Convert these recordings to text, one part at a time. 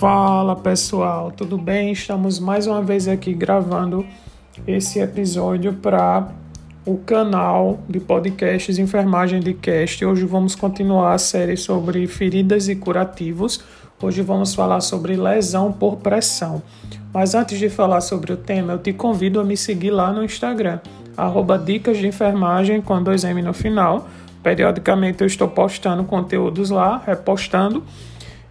Fala pessoal, tudo bem? Estamos mais uma vez aqui gravando esse episódio para o canal de podcasts Enfermagem de Cast. Hoje vamos continuar a série sobre feridas e curativos. Hoje vamos falar sobre lesão por pressão. Mas antes de falar sobre o tema, eu te convido a me seguir lá no Instagram, arroba Dicas de Enfermagem com 2M no final. Periodicamente eu estou postando conteúdos lá, repostando.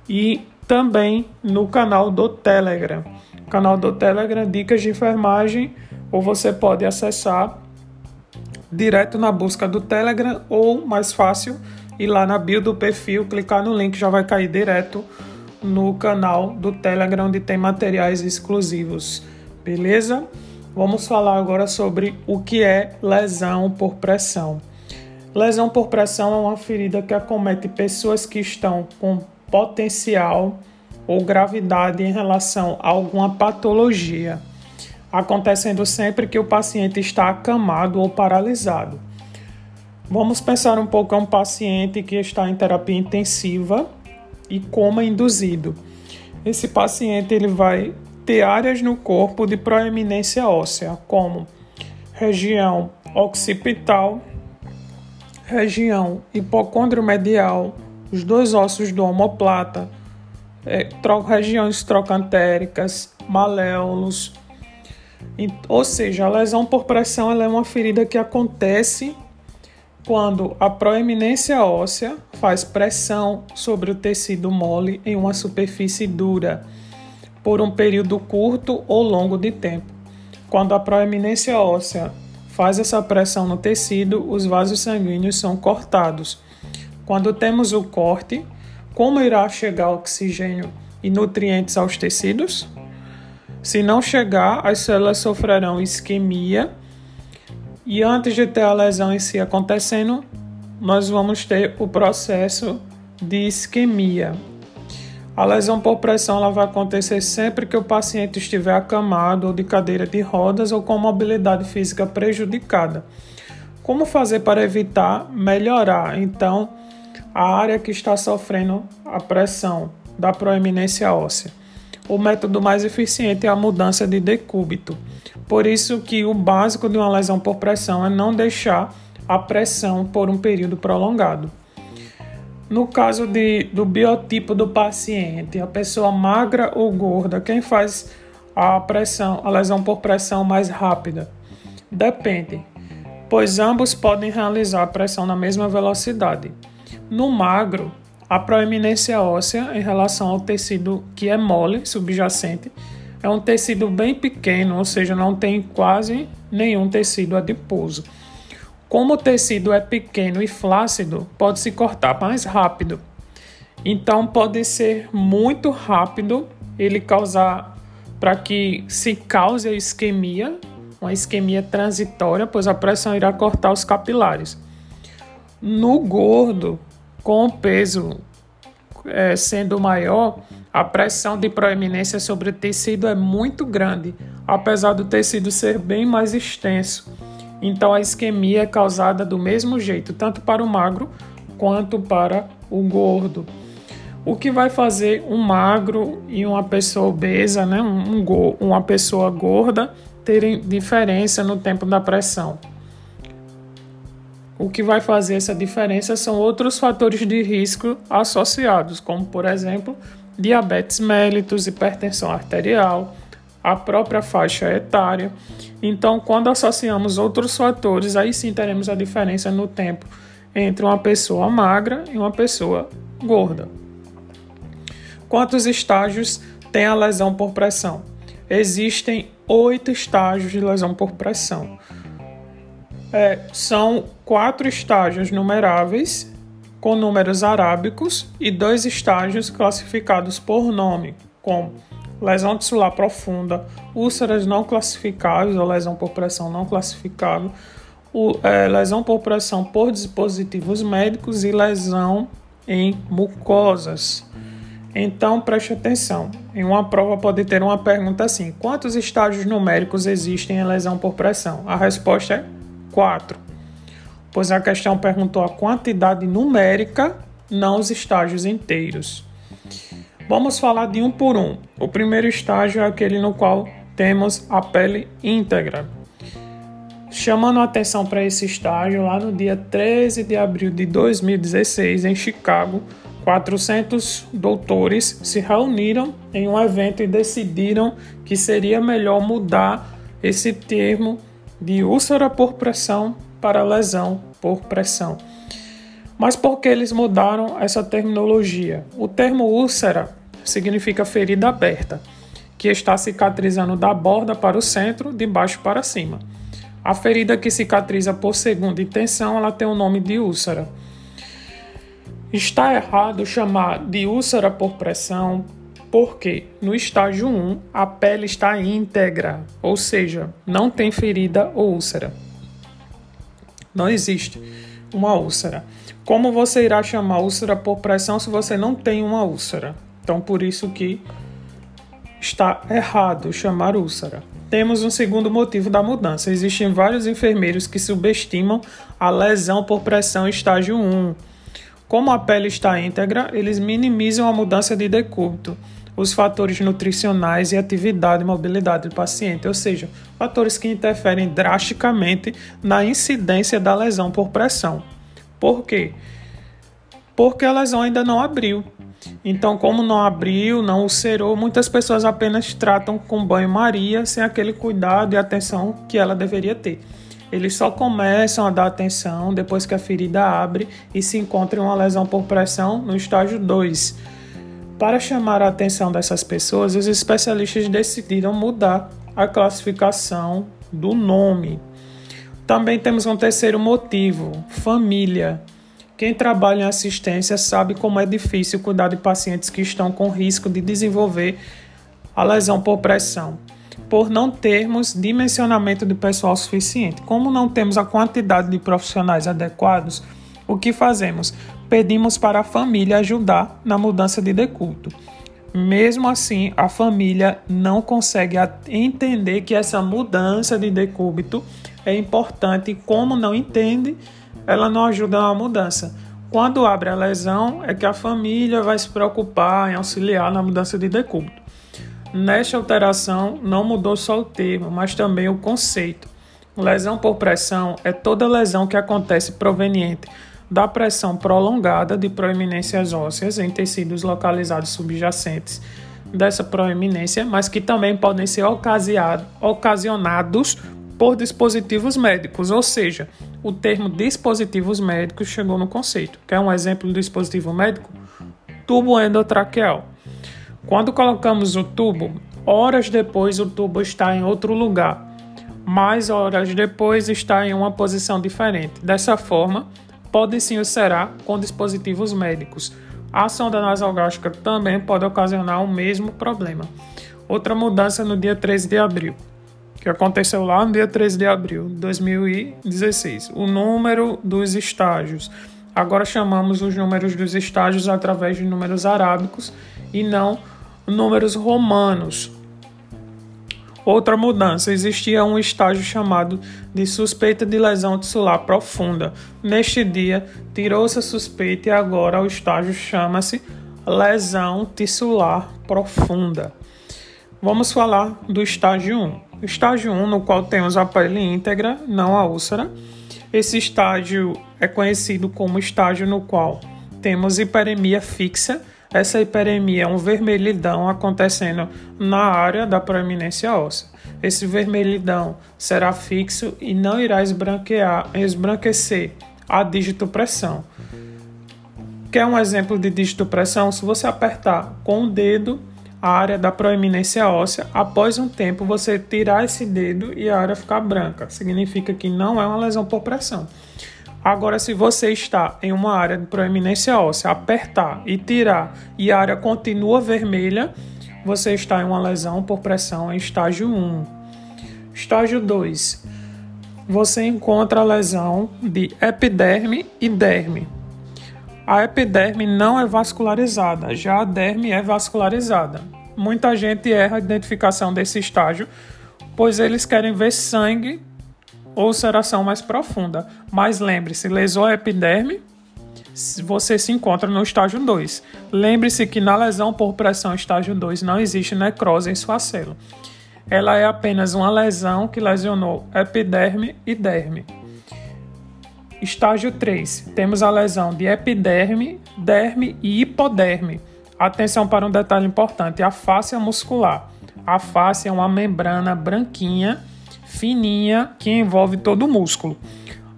E também no canal do Telegram. Canal do Telegram Dicas de Enfermagem, ou você pode acessar direto na busca do Telegram ou mais fácil ir lá na bio do perfil, clicar no link já vai cair direto no canal do Telegram onde tem materiais exclusivos. Beleza? Vamos falar agora sobre o que é lesão por pressão. Lesão por pressão é uma ferida que acomete pessoas que estão com potencial ou gravidade em relação a alguma patologia, acontecendo sempre que o paciente está acamado ou paralisado. Vamos pensar um pouco em um paciente que está em terapia intensiva e coma induzido. Esse paciente ele vai ter áreas no corpo de proeminência óssea, como região occipital, região hipocôndrio medial, os dois ossos do omoplata, é, regiões trocantéricas, maléolos. Ou seja, a lesão por pressão é uma ferida que acontece quando a proeminência óssea faz pressão sobre o tecido mole em uma superfície dura por um período curto ou longo de tempo. Quando a proeminência óssea faz essa pressão no tecido, os vasos sanguíneos são cortados quando temos o corte, como irá chegar oxigênio e nutrientes aos tecidos? Se não chegar, as células sofrerão isquemia e antes de ter a lesão em si acontecendo, nós vamos ter o processo de isquemia. A lesão por pressão ela vai acontecer sempre que o paciente estiver acamado ou de cadeira de rodas ou com mobilidade física prejudicada. Como fazer para evitar melhorar? Então, a área que está sofrendo a pressão da proeminência óssea. O método mais eficiente é a mudança de decúbito. Por isso que o básico de uma lesão por pressão é não deixar a pressão por um período prolongado. No caso de, do biotipo do paciente, a pessoa magra ou gorda, quem faz a pressão, a lesão por pressão mais rápida? Depende, pois ambos podem realizar a pressão na mesma velocidade. No magro, a proeminência óssea em relação ao tecido que é mole, subjacente, é um tecido bem pequeno, ou seja, não tem quase nenhum tecido adiposo. Como o tecido é pequeno e flácido, pode se cortar mais rápido. Então pode ser muito rápido ele causar para que se cause a isquemia, uma isquemia transitória, pois a pressão irá cortar os capilares. No gordo, com o peso é, sendo maior, a pressão de proeminência sobre o tecido é muito grande, apesar do tecido ser bem mais extenso. Então a isquemia é causada do mesmo jeito, tanto para o magro quanto para o gordo. O que vai fazer um magro e uma pessoa obesa, né, um, um, uma pessoa gorda, terem diferença no tempo da pressão? O que vai fazer essa diferença são outros fatores de risco associados, como por exemplo, diabetes mellitus, hipertensão arterial, a própria faixa etária. Então, quando associamos outros fatores, aí sim teremos a diferença no tempo entre uma pessoa magra e uma pessoa gorda. Quantos estágios tem a lesão por pressão? Existem oito estágios de lesão por pressão. É, são quatro estágios numeráveis com números arábicos e dois estágios classificados por nome, como lesão tissular profunda, úlceras não classificáveis ou lesão por pressão não classificável, o, é, lesão por pressão por dispositivos médicos e lesão em mucosas. Então preste atenção. Em uma prova pode ter uma pergunta assim: quantos estágios numéricos existem em lesão por pressão? A resposta é 4, pois a questão perguntou a quantidade numérica, não os estágios inteiros. Vamos falar de um por um. O primeiro estágio é aquele no qual temos a pele íntegra. Chamando a atenção para esse estágio, lá no dia 13 de abril de 2016, em Chicago, 400 doutores se reuniram em um evento e decidiram que seria melhor mudar esse termo de úlcera por pressão para lesão por pressão. Mas por que eles mudaram essa terminologia? O termo úlcera significa ferida aberta, que está cicatrizando da borda para o centro, de baixo para cima. A ferida que cicatriza por segunda intenção, ela tem o nome de úlcera. Está errado chamar de úlcera por pressão, porque no estágio 1 a pele está íntegra, ou seja, não tem ferida ou úlcera. Não existe uma úlcera. Como você irá chamar úlcera por pressão se você não tem uma úlcera? Então, por isso que está errado chamar úlcera. Temos um segundo motivo da mudança. Existem vários enfermeiros que subestimam a lesão por pressão estágio 1. Como a pele está íntegra, eles minimizam a mudança de decúbito, os fatores nutricionais e atividade e mobilidade do paciente, ou seja, fatores que interferem drasticamente na incidência da lesão por pressão. Por quê? Porque a lesão ainda não abriu. Então, como não abriu, não ulcerou, muitas pessoas apenas tratam com banho-maria sem aquele cuidado e atenção que ela deveria ter. Eles só começam a dar atenção depois que a ferida abre e se encontra uma lesão por pressão no estágio 2. Para chamar a atenção dessas pessoas, os especialistas decidiram mudar a classificação do nome. Também temos um terceiro motivo: família. Quem trabalha em assistência sabe como é difícil cuidar de pacientes que estão com risco de desenvolver a lesão por pressão, por não termos dimensionamento de pessoal suficiente. Como não temos a quantidade de profissionais adequados, o que fazemos? Pedimos para a família ajudar na mudança de decúbito. Mesmo assim, a família não consegue entender que essa mudança de decúbito é importante. Como não entende, ela não ajuda na mudança. Quando abre a lesão, é que a família vai se preocupar em auxiliar na mudança de decúbito. Nesta alteração, não mudou só o termo, mas também o conceito. Lesão por pressão é toda lesão que acontece proveniente da pressão prolongada de proeminências ósseas em tecidos localizados subjacentes dessa proeminência, mas que também podem ser ocasionados por dispositivos médicos, ou seja, o termo dispositivos médicos chegou no conceito. Quer um exemplo do dispositivo médico? Tubo endotraqueal. Quando colocamos o tubo, horas depois o tubo está em outro lugar, mais horas depois está em uma posição diferente. Dessa forma, pode sim ulcerar com dispositivos médicos. A sonda nasogástrica também pode ocasionar o mesmo problema. Outra mudança no dia 13 de abril que aconteceu lá no dia 13 de abril de 2016. O número dos estágios. Agora chamamos os números dos estágios através de números arábicos e não números romanos. Outra mudança: existia um estágio chamado de suspeita de lesão tissular profunda. Neste dia, tirou-se a suspeita e agora o estágio chama-se lesão tissular profunda. Vamos falar do estágio 1. Estágio 1, no qual temos a pele íntegra, não a úlcera. Esse estágio é conhecido como estágio no qual temos hiperemia fixa. Essa hiperemia é um vermelhidão acontecendo na área da proeminência óssea. Esse vermelhidão será fixo e não irá esbranquear, esbranquecer a dígito pressão. Quer um exemplo de dígito pressão? Se você apertar com o dedo a área da proeminência óssea, após um tempo você tirar esse dedo e a área ficar branca. Significa que não é uma lesão por pressão. Agora, se você está em uma área de proeminência óssea, apertar e tirar e a área continua vermelha, você está em uma lesão por pressão em estágio 1. Estágio 2. Você encontra a lesão de epiderme e derme. A epiderme não é vascularizada, já a derme é vascularizada. Muita gente erra a identificação desse estágio, pois eles querem ver sangue ou mais profunda. Mas lembre-se, lesou a epiderme, você se encontra no estágio 2. Lembre-se que na lesão por pressão estágio 2 não existe necrose em sua célula. Ela é apenas uma lesão que lesionou epiderme e derme. Estágio 3. Temos a lesão de epiderme, derme e hipoderme. Atenção para um detalhe importante: a face muscular. A face é uma membrana branquinha, fininha, que envolve todo o músculo.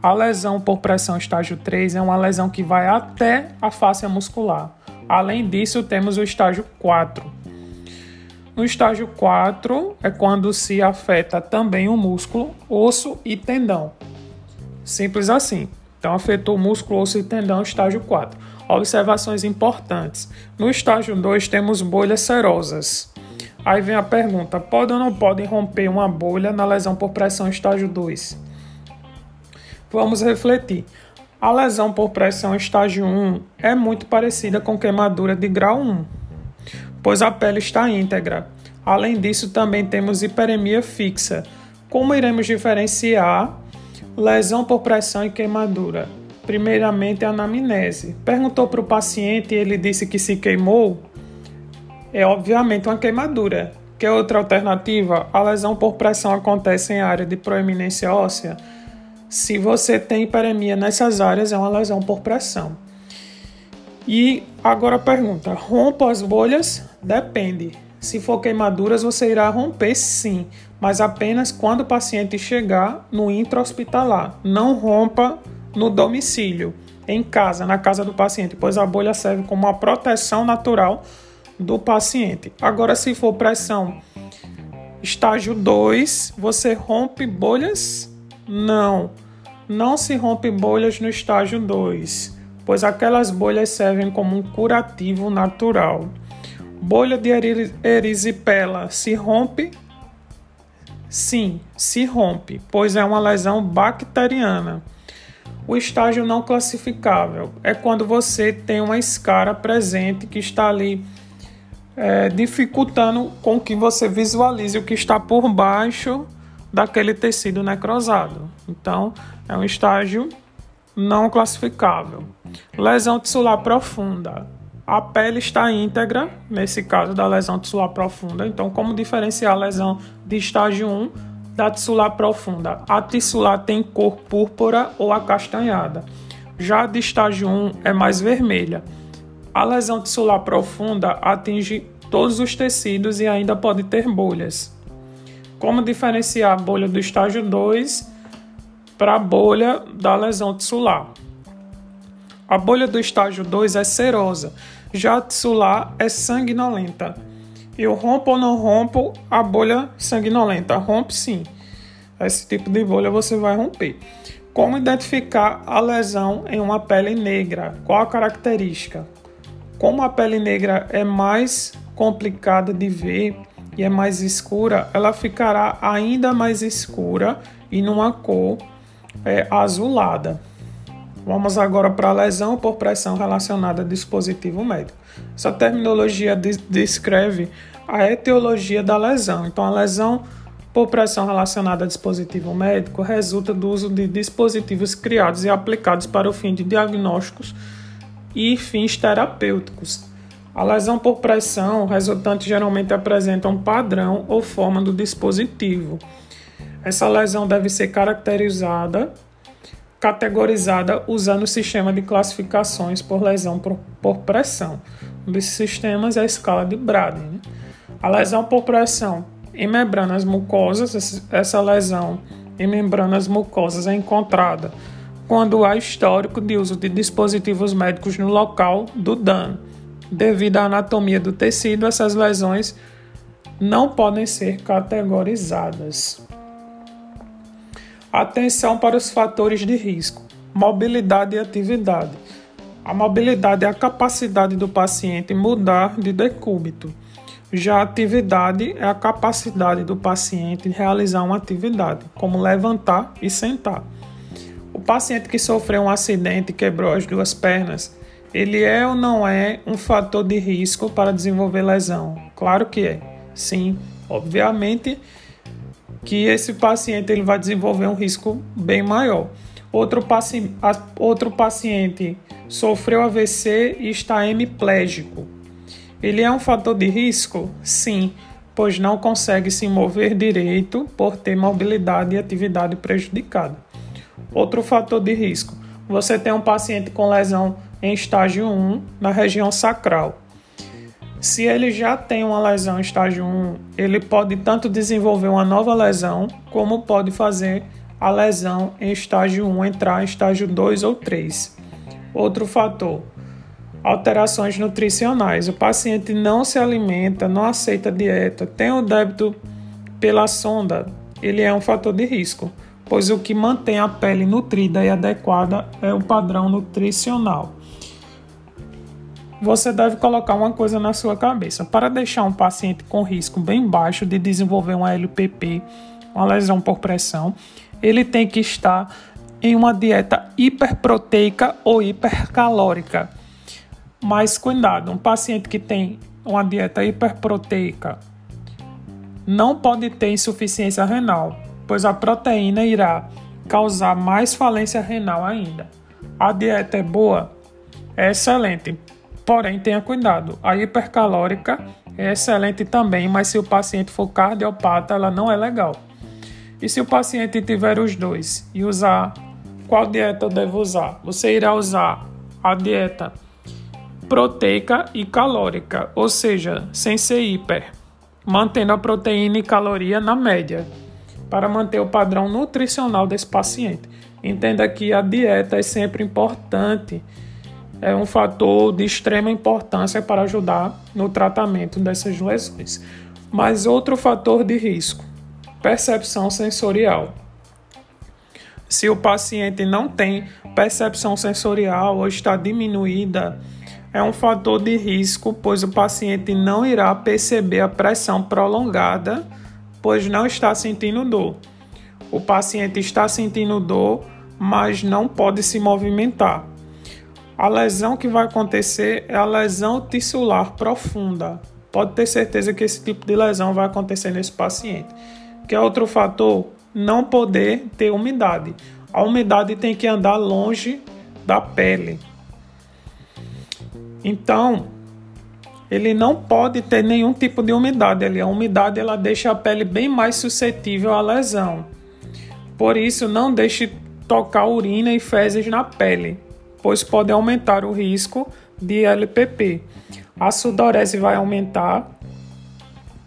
A lesão por pressão estágio 3 é uma lesão que vai até a face muscular. Além disso, temos o estágio 4. No estágio 4 é quando se afeta também o músculo, osso e tendão. Simples assim. Então, afetou músculo, osso e tendão, estágio 4. Observações importantes. No estágio 2, temos bolhas serosas. Aí vem a pergunta: pode ou não pode romper uma bolha na lesão por pressão estágio 2? Vamos refletir. A lesão por pressão estágio 1 é muito parecida com queimadura de grau 1, pois a pele está íntegra. Além disso, também temos hiperemia fixa. Como iremos diferenciar lesão por pressão e queimadura? Primeiramente, a anamnese. Perguntou para o paciente e ele disse que se queimou. É obviamente uma queimadura. Que outra alternativa? A lesão por pressão acontece em área de proeminência óssea se você tem hiperemia nessas áreas, é uma lesão por pressão. E agora a pergunta: rompa as bolhas? Depende. Se for queimaduras, você irá romper sim, mas apenas quando o paciente chegar no intra-hospitalar. Não rompa no domicílio, em casa, na casa do paciente, pois a bolha serve como uma proteção natural do paciente. Agora, se for pressão estágio 2, você rompe bolhas não, não se rompe bolhas no estágio 2, pois aquelas bolhas servem como um curativo natural. Bolha de erisipela se rompe? Sim, se rompe, pois é uma lesão bacteriana. O estágio não classificável é quando você tem uma escara presente que está ali é, dificultando com que você visualize o que está por baixo daquele tecido necrosado. Então, é um estágio não classificável. Lesão tissular profunda. A pele está íntegra, nesse caso da lesão tissular profunda. Então, como diferenciar a lesão de estágio 1 da tissular profunda? A tissular tem cor púrpura ou acastanhada. Já a de estágio 1 é mais vermelha. A lesão tissular profunda atinge todos os tecidos e ainda pode ter bolhas. Como diferenciar a bolha do estágio 2 para a bolha da lesão tissular? A bolha do estágio 2 é serosa, já a tissular é sanguinolenta. Eu rompo ou não rompo a bolha sanguinolenta? Rompe sim. Esse tipo de bolha você vai romper. Como identificar a lesão em uma pele negra? Qual a característica? Como a pele negra é mais complicada de ver, e é mais escura, ela ficará ainda mais escura e numa cor é, azulada. Vamos agora para a lesão por pressão relacionada a dispositivo médico. Essa terminologia descreve a etiologia da lesão. Então, a lesão por pressão relacionada a dispositivo médico resulta do uso de dispositivos criados e aplicados para o fim de diagnósticos e fins terapêuticos. A lesão por pressão resultante geralmente apresenta um padrão ou forma do dispositivo. Essa lesão deve ser caracterizada, categorizada usando o sistema de classificações por lesão por, por pressão. Um desses sistemas é a escala de Braden. Né? A lesão por pressão em membranas mucosas, essa lesão em membranas mucosas é encontrada quando há histórico de uso de dispositivos médicos no local do dano Devido à anatomia do tecido, essas lesões não podem ser categorizadas. Atenção para os fatores de risco: mobilidade e atividade. A mobilidade é a capacidade do paciente mudar de decúbito. Já a atividade é a capacidade do paciente realizar uma atividade, como levantar e sentar. O paciente que sofreu um acidente e quebrou as duas pernas ele é ou não é um fator de risco para desenvolver lesão? Claro que é. Sim, obviamente que esse paciente ele vai desenvolver um risco bem maior. Outro, paci outro paciente sofreu AVC e está hemiplégico. Ele é um fator de risco? Sim, pois não consegue se mover direito por ter mobilidade e atividade prejudicada. Outro fator de risco: você tem um paciente com lesão em estágio 1 na região sacral. Se ele já tem uma lesão em estágio 1, ele pode tanto desenvolver uma nova lesão, como pode fazer a lesão em estágio 1 entrar em estágio 2 ou 3. Outro fator: alterações nutricionais. O paciente não se alimenta, não aceita dieta, tem o débito pela sonda, ele é um fator de risco, pois o que mantém a pele nutrida e adequada é o padrão nutricional. Você deve colocar uma coisa na sua cabeça. Para deixar um paciente com risco bem baixo de desenvolver uma LPP, uma lesão por pressão, ele tem que estar em uma dieta hiperproteica ou hipercalórica. Mas cuidado, um paciente que tem uma dieta hiperproteica não pode ter insuficiência renal, pois a proteína irá causar mais falência renal ainda. A dieta é boa? É excelente, porém tenha cuidado. A hipercalórica é excelente também, mas se o paciente for cardiopata, ela não é legal. E se o paciente tiver os dois e usar qual dieta eu devo usar? Você irá usar a dieta proteica e calórica, ou seja, sem ser hiper, mantendo a proteína e caloria na média, para manter o padrão nutricional desse paciente. Entenda que a dieta é sempre importante, é um fator de extrema importância para ajudar no tratamento dessas lesões. Mas outro fator de risco percepção sensorial. Se o paciente não tem percepção sensorial ou está diminuída, é um fator de risco, pois o paciente não irá perceber a pressão prolongada, pois não está sentindo dor. O paciente está sentindo dor, mas não pode se movimentar. A lesão que vai acontecer é a lesão tissular profunda. Pode ter certeza que esse tipo de lesão vai acontecer nesse paciente. Que é outro fator? Não poder ter umidade. A umidade tem que andar longe da pele. Então, ele não pode ter nenhum tipo de umidade ali. A umidade ela deixa a pele bem mais suscetível à lesão. Por isso, não deixe tocar urina e fezes na pele, pois pode aumentar o risco de LPP. A sudorese vai aumentar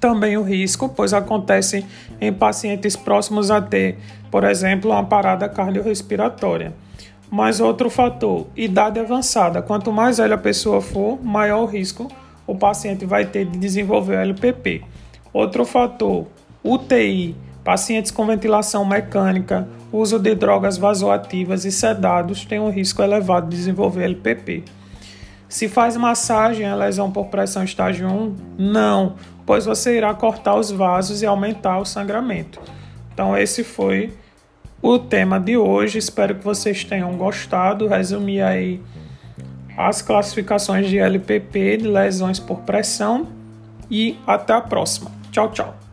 também o risco, pois acontece em pacientes próximos a ter, por exemplo, uma parada cardiorrespiratória. Mas outro fator, idade avançada. Quanto mais velha a pessoa for, maior o risco o paciente vai ter de desenvolver LPP. Outro fator, UTI, pacientes com ventilação mecânica, uso de drogas vasoativas e sedados têm um risco elevado de desenvolver LPP. Se faz massagem, a lesão por pressão estágio 1? Não pois você irá cortar os vasos e aumentar o sangramento. Então, esse foi o tema de hoje. Espero que vocês tenham gostado. Resumi aí as classificações de LPP, de lesões por pressão. E até a próxima. Tchau, tchau.